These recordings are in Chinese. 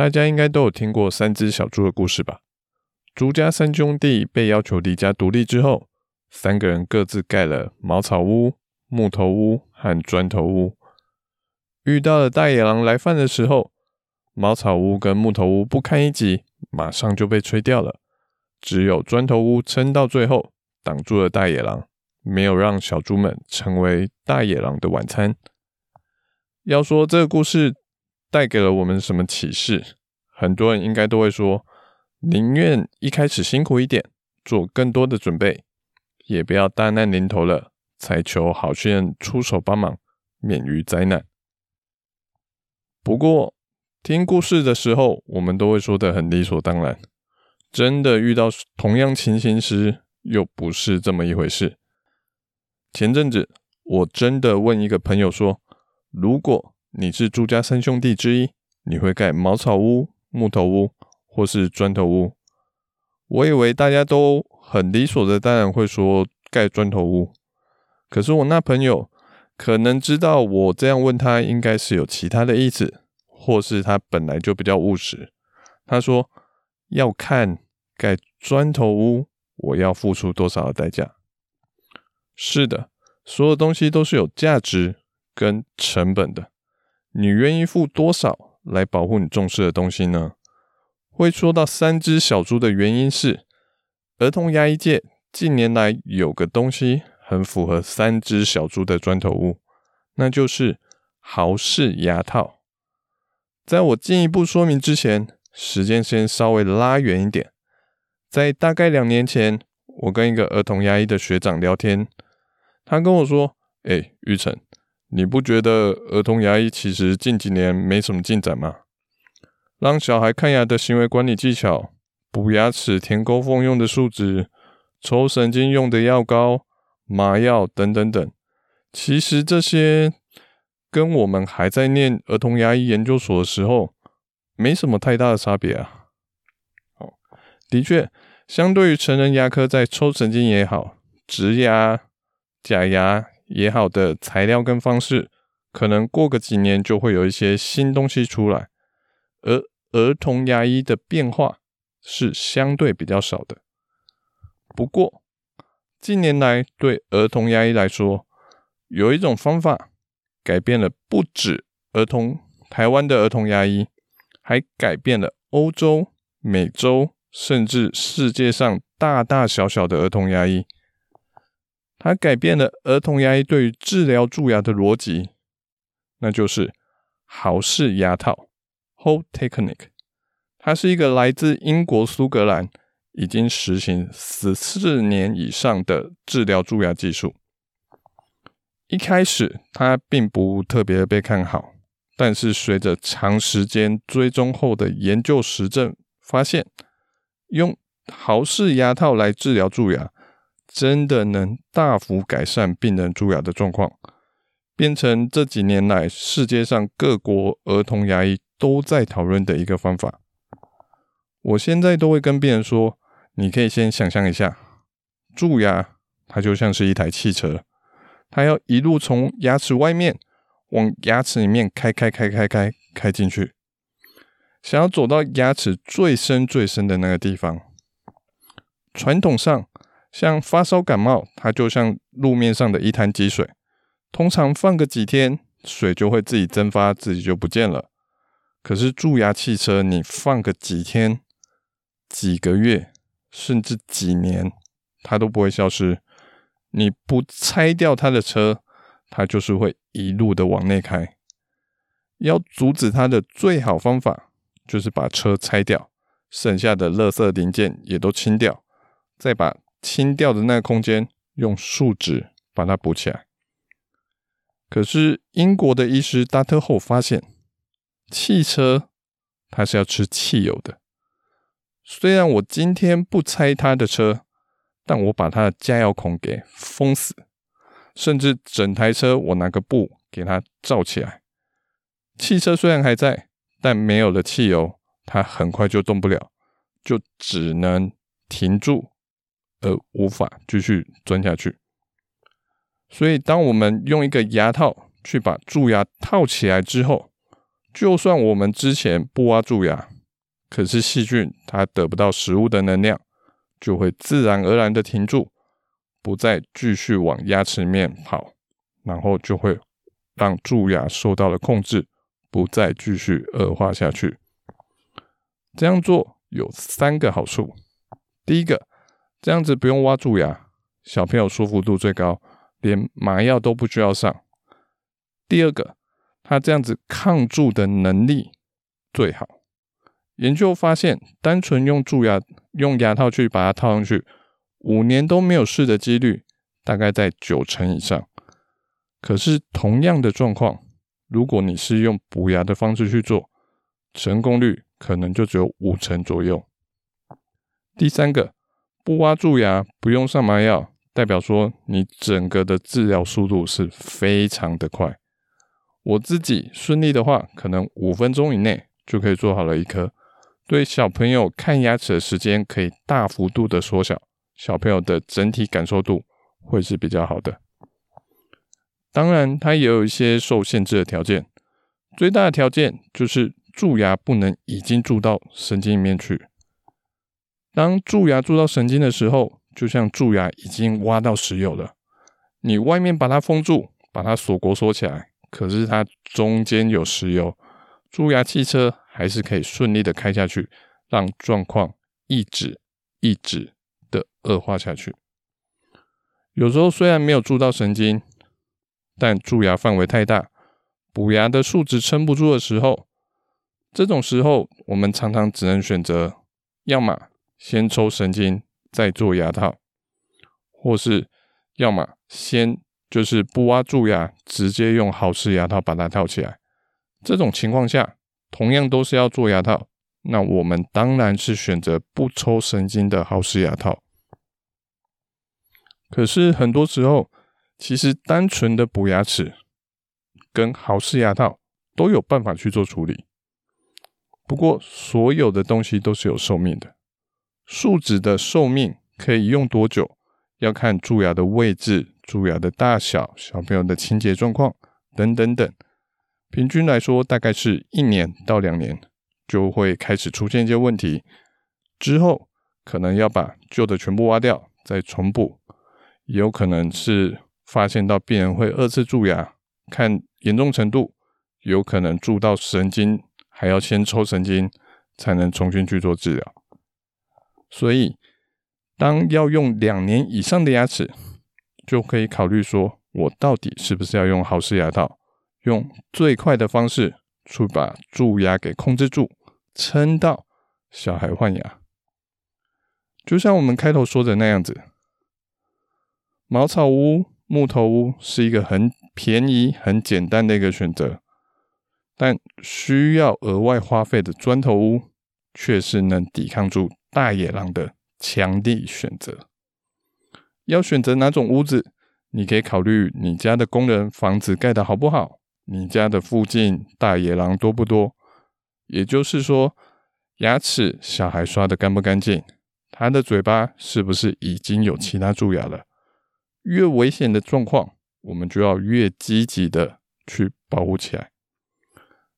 大家应该都有听过三只小猪的故事吧？猪家三兄弟被要求离家独立之后，三个人各自盖了茅草屋、木头屋和砖头屋。遇到了大野狼来犯的时候，茅草屋跟木头屋不堪一击，马上就被吹掉了。只有砖头屋撑到最后，挡住了大野狼，没有让小猪们成为大野狼的晚餐。要说这个故事带给了我们什么启示？很多人应该都会说，宁愿一开始辛苦一点，做更多的准备，也不要大难临头了才求好心人出手帮忙，免于灾难。不过，听故事的时候，我们都会说得很理所当然。真的遇到同样情形时，又不是这么一回事。前阵子，我真的问一个朋友说：“如果你是朱家三兄弟之一，你会盖茅草屋、木头屋，或是砖头屋？”我以为大家都很理所的当然会说盖砖头屋。可是我那朋友可能知道我这样问他，应该是有其他的意思，或是他本来就比较务实。他说。要看盖砖头屋，我要付出多少的代价？是的，所有东西都是有价值跟成本的。你愿意付多少来保护你重视的东西呢？会说到三只小猪的原因是，儿童牙医界近年来有个东西很符合三只小猪的砖头屋，那就是豪氏牙套。在我进一步说明之前，时间先稍微拉远一点，在大概两年前，我跟一个儿童牙医的学长聊天，他跟我说：“哎、欸，玉成，你不觉得儿童牙医其实近几年没什么进展吗？让小孩看牙的行为管理技巧、补牙齿、填沟缝用的树脂、抽神经用的药膏、麻药等等等，其实这些跟我们还在念儿童牙医研究所的时候。”没什么太大的差别啊。哦，的确，相对于成人牙科，在抽神经也好、植牙、假牙也好的材料跟方式，可能过个几年就会有一些新东西出来。而儿童牙医的变化是相对比较少的。不过，近年来对儿童牙医来说，有一种方法改变了不止儿童台湾的儿童牙医。还改变了欧洲、美洲，甚至世界上大大小小的儿童牙医。它改变了儿童牙医对于治疗蛀牙的逻辑，那就是豪氏牙套 （Hole Technique）。它是一个来自英国苏格兰，已经实行十四年以上的治疗蛀牙技术。一开始，它并不特别被看好。但是随着长时间追踪后的研究实证发现，用豪氏牙套来治疗蛀牙，真的能大幅改善病人蛀牙的状况，变成这几年来世界上各国儿童牙医都在讨论的一个方法。我现在都会跟病人说，你可以先想象一下，蛀牙它就像是一台汽车，它要一路从牙齿外面。往牙齿里面开开开开开开进去，想要走到牙齿最深最深的那个地方。传统上，像发烧感冒，它就像路面上的一滩积水，通常放个几天，水就会自己蒸发，自己就不见了。可是蛀牙汽车，你放个几天、几个月，甚至几年，它都不会消失。你不拆掉它的车，它就是会一路的往内开。要阻止它的最好方法，就是把车拆掉，剩下的垃圾零件也都清掉，再把清掉的那个空间用树脂把它补起来。可是英国的医师达特后发现，汽车它是要吃汽油的。虽然我今天不拆他的车，但我把他的加油孔给封死，甚至整台车我拿个布给它罩起来。汽车虽然还在，但没有了汽油，它很快就动不了，就只能停住，而无法继续钻下去。所以，当我们用一个牙套去把蛀牙套起来之后，就算我们之前不挖蛀牙，可是细菌它得不到食物的能量，就会自然而然的停住，不再继续往牙齿面跑，然后就会让蛀牙受到了控制，不再继续恶化下去。这样做有三个好处：第一个，这样子不用挖蛀牙，小朋友舒服度最高，连麻药都不需要上；第二个，它这样子抗蛀的能力最好。研究发现，单纯用蛀牙用牙套去把它套上去，五年都没有事的几率大概在九成以上。可是同样的状况，如果你是用补牙的方式去做，成功率可能就只有五成左右。第三个，不挖蛀牙，不用上麻药，代表说你整个的治疗速度是非常的快。我自己顺利的话，可能五分钟以内就可以做好了一颗。对小朋友看牙齿的时间可以大幅度的缩小，小朋友的整体感受度会是比较好的。当然，它也有一些受限制的条件，最大的条件就是蛀牙不能已经蛀到神经里面去。当蛀牙蛀到神经的时候，就像蛀牙已经挖到石油了，你外面把它封住，把它锁国锁起来，可是它中间有石油，蛀牙汽车。还是可以顺利的开下去，让状况一直一直的恶化下去。有时候虽然没有蛀到神经，但蛀牙范围太大，补牙的数值撑不住的时候，这种时候我们常常只能选择，要么先抽神经再做牙套，或是要么先就是不挖蛀牙，直接用豪氏牙套把它套起来。这种情况下。同样都是要做牙套，那我们当然是选择不抽神经的豪氏牙套。可是很多时候，其实单纯的补牙齿跟豪氏牙套都有办法去做处理。不过，所有的东西都是有寿命的，树脂的寿命可以用多久，要看蛀牙的位置、蛀牙的大小、小朋友的清洁状况等等等。平均来说，大概是一年到两年就会开始出现一些问题，之后可能要把旧的全部挖掉，再重补，也有可能是发现到病人会二次蛀牙，看严重程度，有可能蛀到神经，还要先抽神经才能重新去做治疗。所以，当要用两年以上的牙齿，就可以考虑说，我到底是不是要用豪氏牙套？用最快的方式去把蛀牙给控制住，撑到小孩换牙。就像我们开头说的那样子，茅草屋、木头屋是一个很便宜、很简单的一个选择，但需要额外花费的砖头屋，却是能抵抗住大野狼的强力选择。要选择哪种屋子，你可以考虑你家的工人房子盖得好不好。你家的附近大野狼多不多？也就是说，牙齿小孩刷得干不干净？他的嘴巴是不是已经有其他蛀牙了？越危险的状况，我们就要越积极的去保护起来。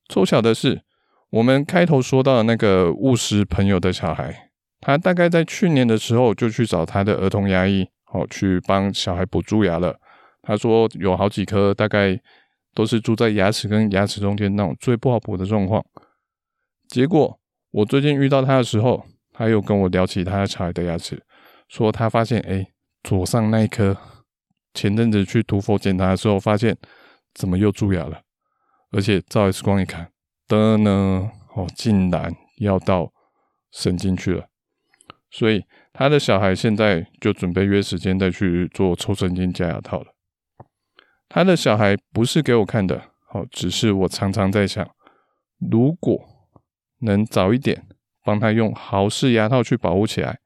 凑巧的是，我们开头说到的那个务实朋友的小孩，他大概在去年的时候就去找他的儿童牙医，哦去帮小孩补蛀牙了。他说有好几颗，大概。都是住在牙齿跟牙齿中间那种最不好补的状况。结果我最近遇到他的时候，他又跟我聊起他的小孩的牙齿，说他发现，哎，左上那一颗，前阵子去涂氟检查的时候，发现怎么又蛀牙了？而且照 X 光一看，的呢，哦，竟然要到神经去了。所以他的小孩现在就准备约时间再去做抽神经加牙套了。他的小孩不是给我看的，好，只是我常常在想，如果能早一点帮他用豪氏牙套去保护起来，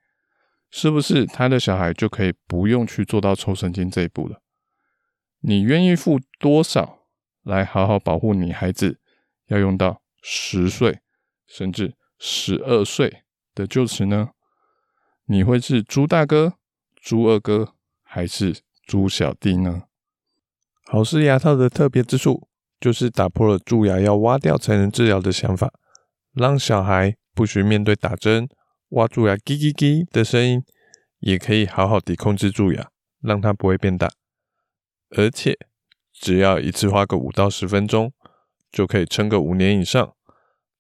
是不是他的小孩就可以不用去做到抽神经这一步了？你愿意付多少来好好保护你孩子？要用到十岁甚至十二岁的旧齿呢？你会是猪大哥、猪二哥，还是猪小弟呢？豪氏牙套的特别之处，就是打破了蛀牙要挖掉才能治疗的想法，让小孩不需面对打针、挖蛀牙“叽叽叽”的声音，也可以好好地控制蛀牙，让它不会变大。而且，只要一次花个五到十分钟。就可以撑个五年以上，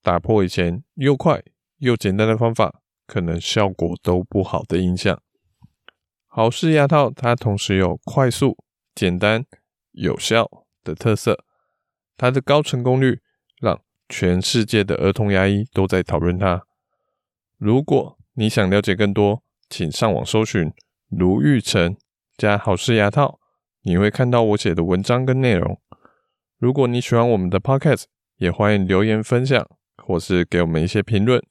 打破以前又快又简单的方法，可能效果都不好的印象。豪氏牙套它同时有快速、简单、有效的特色，它的高成功率让全世界的儿童牙医都在讨论它。如果你想了解更多，请上网搜寻卢昱丞加豪氏牙套，你会看到我写的文章跟内容。如果你喜欢我们的 Podcast，也欢迎留言分享，或是给我们一些评论。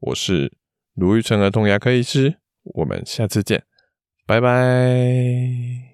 我是卢玉成儿童牙科医师，我们下次见，拜拜。